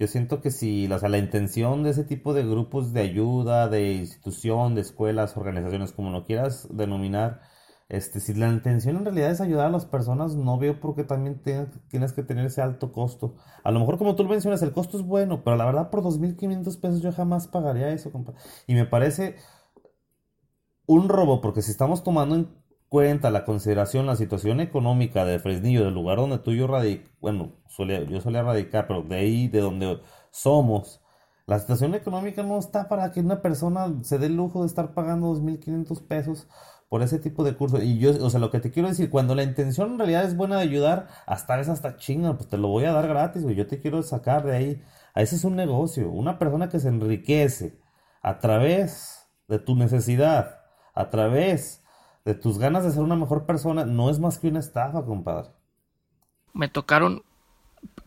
S1: yo siento que si o sea, la intención de ese tipo de grupos de ayuda, de institución, de escuelas, organizaciones, como lo quieras denominar, este, si la intención en realidad es ayudar a las personas, no veo por qué también tienes que tener ese alto costo. A lo mejor, como tú lo mencionas, el costo es bueno, pero la verdad por 2.500 pesos yo jamás pagaría eso, Y me parece un robo, porque si estamos tomando en cuenta la consideración, la situación económica de Fresnillo, del lugar donde tú y yo radic bueno, yo solía radicar, pero de ahí, de donde somos, la situación económica no está para que una persona se dé el lujo de estar pagando 2.500 pesos por ese tipo de curso. Y yo, o sea, lo que te quiero decir, cuando la intención en realidad es buena de ayudar, hasta vez hasta chinga, pues te lo voy a dar gratis, güey. Yo te quiero sacar de ahí. A ese es un negocio. Una persona que se enriquece a través de tu necesidad, a través de tus ganas de ser una mejor persona, no es más que una estafa, compadre.
S2: Me tocaron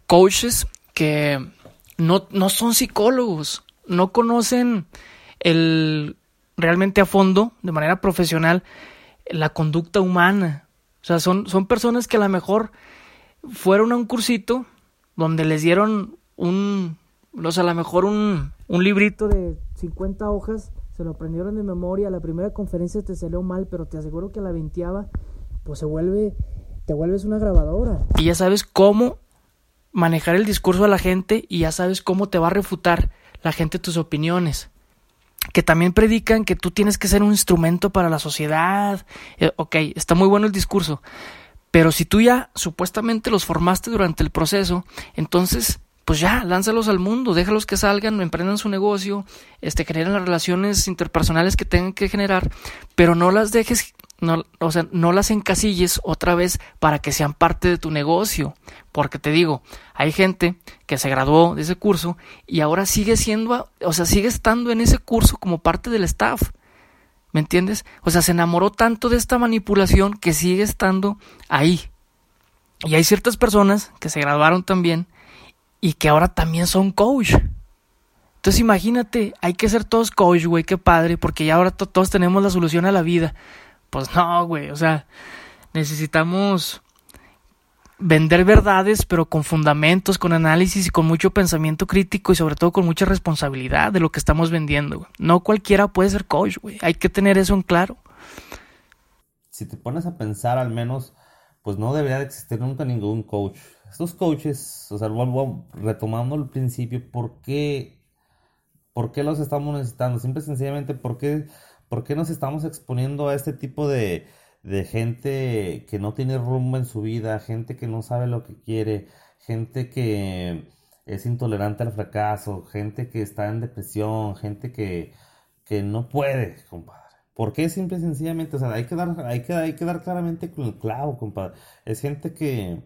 S2: coaches que no, no son psicólogos, no conocen el realmente a fondo, de manera profesional, la conducta humana. O sea, son, son personas que a lo mejor fueron a un cursito donde les dieron un, o sea, a lo mejor un, un librito de 50 hojas se lo aprendieron de memoria, la primera conferencia te salió mal, pero te aseguro que la veintiava, pues se vuelve, te vuelves una grabadora. Y ya sabes cómo manejar el discurso a la gente y ya sabes cómo te va a refutar la gente tus opiniones. Que también predican que tú tienes que ser un instrumento para la sociedad. Eh, ok, está muy bueno el discurso. Pero si tú ya supuestamente los formaste durante el proceso, entonces pues ya, lánzalos al mundo, déjalos que salgan, emprendan su negocio, este, generen las relaciones interpersonales que tengan que generar, pero no las dejes, no, o sea, no las encasilles otra vez para que sean parte de tu negocio. Porque te digo, hay gente que se graduó de ese curso y ahora sigue siendo, o sea, sigue estando en ese curso como parte del staff. ¿Me entiendes? O sea, se enamoró tanto de esta manipulación que sigue estando ahí. Y hay ciertas personas que se graduaron también y que ahora también son coach. Entonces imagínate, hay que ser todos coach, güey, qué padre, porque ya ahora todos tenemos la solución a la vida. Pues no, güey, o sea, necesitamos vender verdades, pero con fundamentos, con análisis y con mucho pensamiento crítico y sobre todo con mucha responsabilidad de lo que estamos vendiendo. No cualquiera puede ser coach, güey. Hay que tener eso en claro.
S1: Si te pones a pensar, al menos, pues no debería de existir nunca ningún coach estos coaches, o sea, retomando el principio, ¿por qué, ¿por qué los estamos necesitando? Simple y sencillamente, ¿por qué, ¿por qué nos estamos exponiendo a este tipo de, de gente que no tiene rumbo en su vida, gente que no sabe lo que quiere, gente que es intolerante al fracaso, gente que está en depresión, gente que, que no puede, compadre. ¿Por qué simple y sencillamente? O sea, hay que dar, hay que, hay que dar claramente con el clavo, compadre. Es gente que,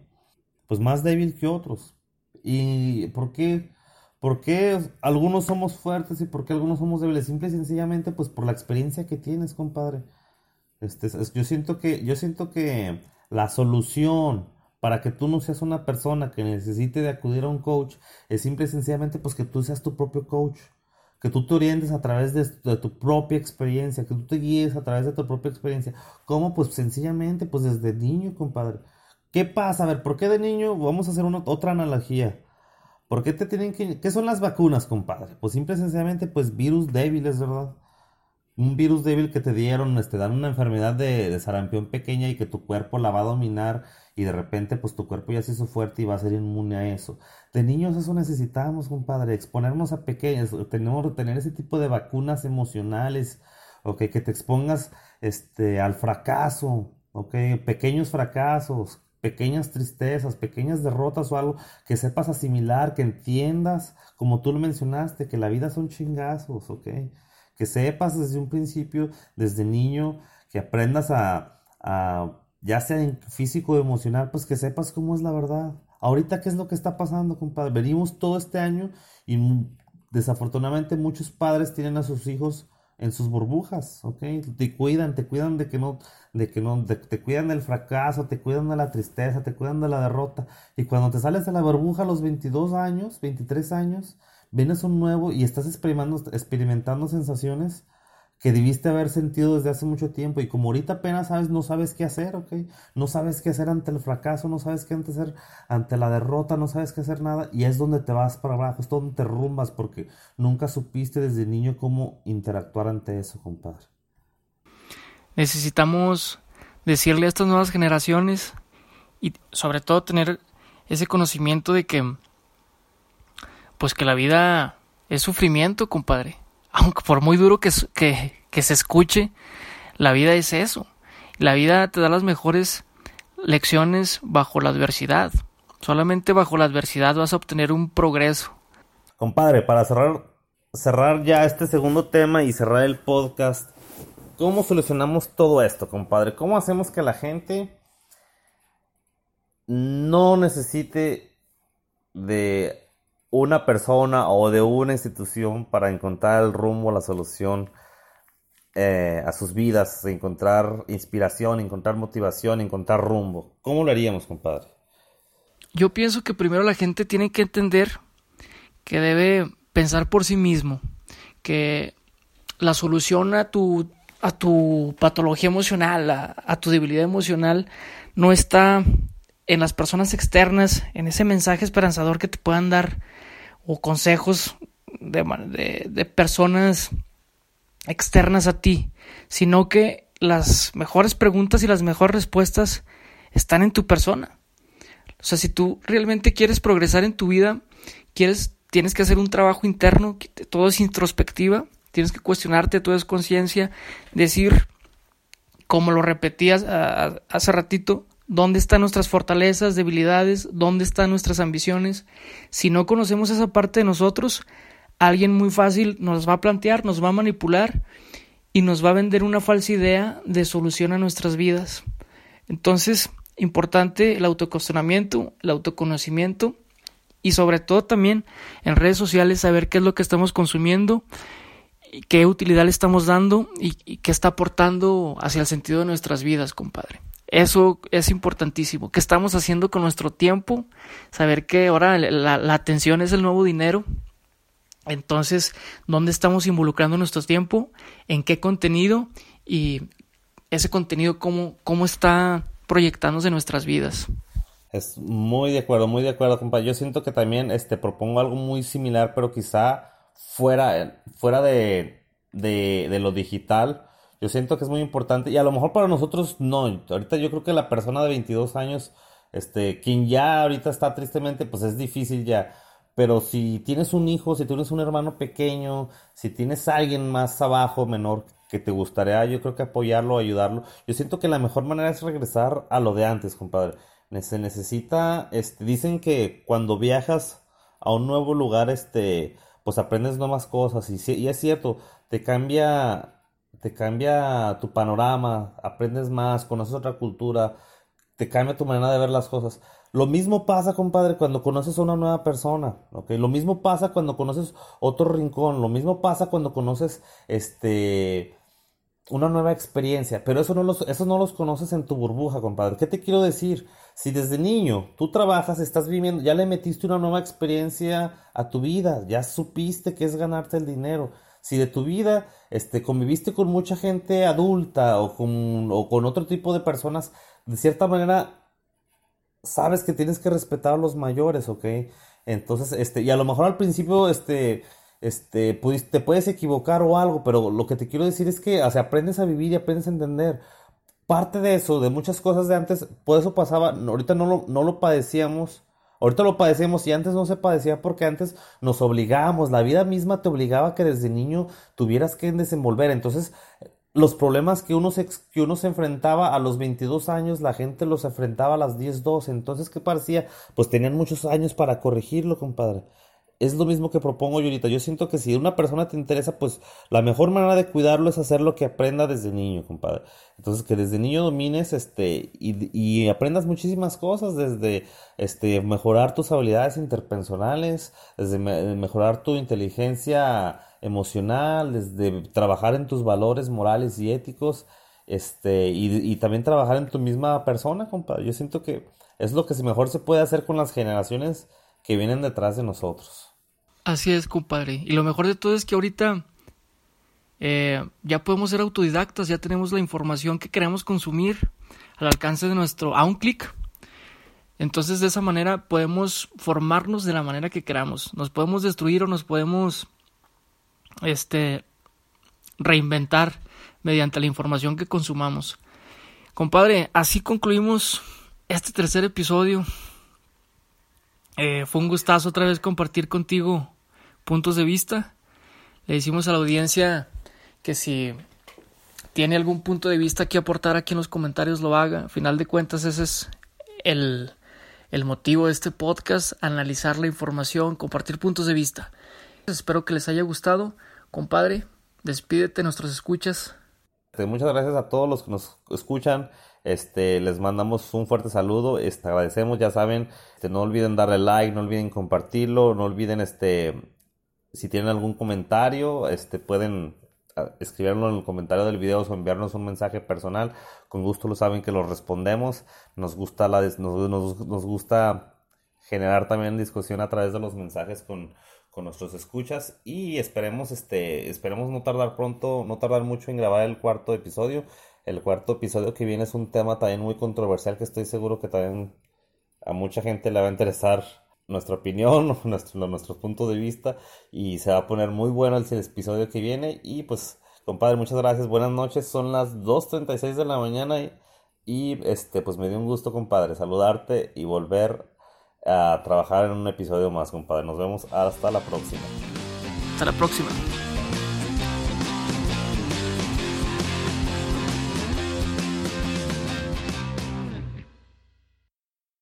S1: pues más débil que otros. ¿Y por qué? ¿Por qué algunos somos fuertes y por qué algunos somos débiles? Simple y sencillamente, pues por la experiencia que tienes, compadre. Este, yo siento que, yo siento que la solución para que tú no seas una persona que necesite de acudir a un coach es simple y sencillamente pues que tú seas tu propio coach. Que tú te orientes a través de, de, tu propia experiencia, que tú te guíes a través de tu propia experiencia. ¿Cómo? Pues sencillamente, pues desde niño, compadre. ¿Qué pasa? A ver, ¿por qué de niño? Vamos a hacer una, otra analogía. ¿Por qué te tienen que... ¿Qué son las vacunas, compadre? Pues simple y sencillamente, pues virus débiles, ¿verdad? Un virus débil que te dieron, te este, dan una enfermedad de, sarampión pequeña y que tu cuerpo la va a dominar y de repente pues tu cuerpo ya se hizo fuerte y va a ser inmune a eso. De niños eso necesitamos, compadre, exponernos a pequeños, tenemos que tener ese tipo de vacunas emocionales, ok, que te expongas este, al fracaso, ok, pequeños fracasos, pequeñas tristezas, pequeñas derrotas o algo que sepas asimilar, que entiendas, como tú lo mencionaste, que la vida son chingazos, ¿ok? Que sepas desde un principio, desde niño, que aprendas a, ya sea en físico o emocional, pues que sepas cómo es la verdad. Ahorita, ¿qué es lo que está pasando, compadre? Venimos todo este año y desafortunadamente muchos padres tienen a sus hijos en sus burbujas, ¿ok? Te cuidan, te cuidan de que no, de que no, te cuidan del fracaso, te cuidan de la tristeza, te cuidan de la derrota. Y cuando te sales de la burbuja a los 22 años, 23 años, vienes un nuevo y estás experimentando, experimentando sensaciones que debiste haber sentido desde hace mucho tiempo y como ahorita apenas sabes, no sabes qué hacer, ¿ok? No sabes qué hacer ante el fracaso, no sabes qué hacer ante la derrota, no sabes qué hacer nada y es donde te vas para abajo, es donde te rumbas porque nunca supiste desde niño cómo interactuar ante eso, compadre.
S2: Necesitamos decirle a estas nuevas generaciones y sobre todo tener ese conocimiento de que pues que la vida es sufrimiento, compadre aunque por muy duro que, que, se escuche, la vida es eso. La vida te da las mejores lecciones bajo la adversidad. Solamente bajo la adversidad vas a obtener un progreso.
S1: Compadre, para cerrar, cerrar ya este segundo tema y cerrar el podcast, ¿cómo solucionamos todo esto, compadre? ¿Cómo hacemos que la gente no necesite de una persona o de una institución para encontrar el rumbo, la solución eh, a sus vidas, encontrar inspiración, encontrar motivación, encontrar rumbo. ¿Cómo lo haríamos, compadre?
S2: Yo pienso que primero la gente tiene que entender que debe pensar por sí mismo, que la solución a tu, a tu patología emocional, a tu debilidad emocional, no está en las personas externas, en ese mensaje esperanzador que te puedan dar o consejos de, de, personas externas a ti, sino que las mejores preguntas y las mejores respuestas están en tu persona. O sea, si tú realmente quieres progresar en tu vida, quieres, tienes que hacer un trabajo interno, todo es introspectiva, tienes que cuestionarte, todo es conciencia, decir, como lo repetías hace ratito, dónde están nuestras fortalezas, debilidades, dónde están nuestras ambiciones. Si no conocemos esa parte de nosotros, alguien muy fácil nos va a plantear, nos va a manipular y nos va a vender una falsa idea de solución a nuestras vidas. Entonces, importante el autocuestionamiento, el autoconocimiento y sobre todo también en redes sociales saber qué es lo que estamos consumiendo, qué utilidad le estamos dando y, y qué está aportando hacia el sentido de nuestras vidas, compadre. Eso es importantísimo. ¿Qué estamos haciendo con nuestro tiempo? Saber que ahora la, atención es el nuevo dinero. Entonces, ¿dónde estamos involucrando nuestro tiempo? ¿En qué contenido? Y ese contenido, ¿cómo, cómo está proyectándose en nuestras vidas?
S1: Es muy de acuerdo, muy de acuerdo, compa. Yo siento que también este, propongo algo muy similar, pero quizá fuera, fuera de, de, de lo digital yo siento que es muy importante y a lo mejor para nosotros no. Ahorita yo creo que la persona de 22 años, este, quien ya ahorita está tristemente, pues es difícil ya. Pero si tienes un hijo, si tienes un hermano pequeño, si tienes alguien más abajo, menor, que te gustaría, yo creo que apoyarlo, ayudarlo. Yo siento que la mejor manera es regresar a lo de antes, compadre. Se necesita, este, dicen que cuando viajas a un nuevo lugar, este, pues aprendes nuevas cosas y, y es cierto, te cambia te cambia tu panorama, aprendes más, conoces otra cultura, te cambia tu manera de ver las cosas. Lo mismo pasa, compadre, cuando conoces a una nueva persona, ¿ok? Lo mismo pasa cuando conoces otro rincón, lo mismo pasa cuando conoces, este, una nueva experiencia, pero eso no los, eso no los conoces en tu burbuja, compadre. ¿Qué te quiero decir? Si desde niño tú trabajas, estás viviendo, ya le metiste una nueva experiencia a tu vida, ya supiste que es ganarte el dinero, si de tu vida este, conviviste con mucha gente adulta o con, o con otro tipo de personas, de cierta manera sabes que tienes que respetar a los mayores, ¿ok? Entonces, este, y a lo mejor al principio, este, este, te puedes equivocar o algo, pero lo que te quiero decir es que, o aprendes a vivir y aprendes a entender. Parte de eso, de muchas cosas de antes, por eso pasaba, ahorita no lo, no lo padecíamos, Ahorita lo padecemos y antes no se padecía porque antes nos obligábamos, la vida misma te obligaba que desde niño tuvieras que desenvolver. Entonces, los problemas que uno se, que uno se enfrentaba a los 22 años, la gente los enfrentaba a las 10, 12. Entonces, ¿qué parecía? Pues tenían muchos años para corregirlo, compadre. Es lo mismo que propongo yo ahorita. Yo siento que si una persona te interesa, pues la mejor manera de cuidarlo es hacer lo que aprenda desde niño, compadre. Entonces, que desde niño domines, este, y, y aprendas muchísimas cosas, desde, este, mejorar tus habilidades interpersonales, desde mejorar tu inteligencia emocional, desde trabajar en tus valores morales y éticos, este, y, y también trabajar en tu misma persona, compadre. Yo siento que es lo que mejor se puede hacer con las generaciones que vienen detrás de nosotros.
S2: Así es, compadre. Y lo mejor de todo es que ahorita eh, ya podemos ser autodidactas, ya tenemos la información que queremos consumir al alcance de nuestro, a un clic. Entonces de esa manera podemos formarnos de la manera que queramos. Nos podemos destruir o nos podemos este, reinventar mediante la información que consumamos. Compadre, así concluimos este tercer episodio. Eh, fue un gustazo otra vez compartir contigo puntos de vista. Le decimos a la audiencia que si tiene algún punto de vista que aportar aquí en los comentarios lo haga. A final de cuentas ese es el, el motivo de este podcast, analizar la información, compartir puntos de vista. Espero que les haya gustado. Compadre, despídete, nuestros escuchas.
S1: Muchas gracias a todos los que nos escuchan. Este, les mandamos un fuerte saludo, este, agradecemos, ya saben, este, no olviden darle like, no olviden compartirlo, no olviden, este, si tienen algún comentario, este, pueden ah, escribirlo en el comentario del video o enviarnos un mensaje personal, con gusto lo saben que lo respondemos, nos gusta la, nos, nos gusta generar también discusión a través de los mensajes con, con nuestros escuchas. Y esperemos este esperemos no tardar pronto no tardar mucho en grabar el cuarto episodio. El cuarto episodio que viene es un tema también muy controversial que estoy seguro que también a mucha gente le va a interesar nuestra opinión, nuestro, nuestro punto de vista y se va a poner muy bueno el, episodio que viene y pues compadre muchas gracias, buenas noches, son las 2.36 de la mañana y, y este pues me dio un gusto compadre saludarte y volver a trabajar en un episodio más compadre, nos vemos hasta la próxima.
S2: Hasta la próxima.